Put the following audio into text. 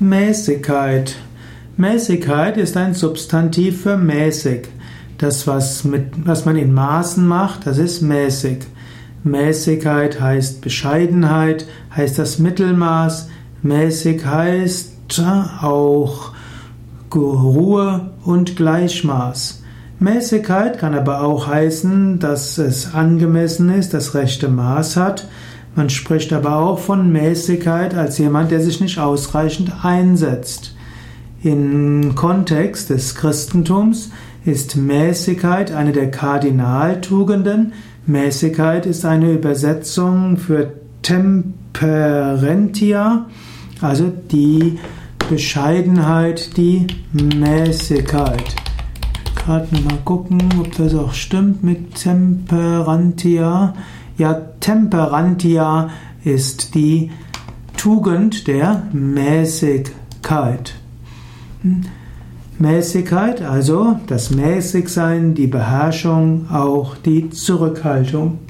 Mäßigkeit. Mäßigkeit ist ein Substantiv für mäßig. Das, was, mit, was man in Maßen macht, das ist mäßig. Mäßigkeit heißt Bescheidenheit, heißt das Mittelmaß. Mäßig heißt auch Ruhe und Gleichmaß. Mäßigkeit kann aber auch heißen, dass es angemessen ist, das rechte Maß hat. Man spricht aber auch von Mäßigkeit als jemand, der sich nicht ausreichend einsetzt. Im Kontext des Christentums ist Mäßigkeit eine der Kardinaltugenden. Mäßigkeit ist eine Übersetzung für Temperentia, also die Bescheidenheit, die Mäßigkeit. Gerade mal gucken, ob das auch stimmt mit Temperantia. Ja, Temperantia ist die Tugend der Mäßigkeit. Mäßigkeit, also das Mäßigsein, die Beherrschung, auch die Zurückhaltung.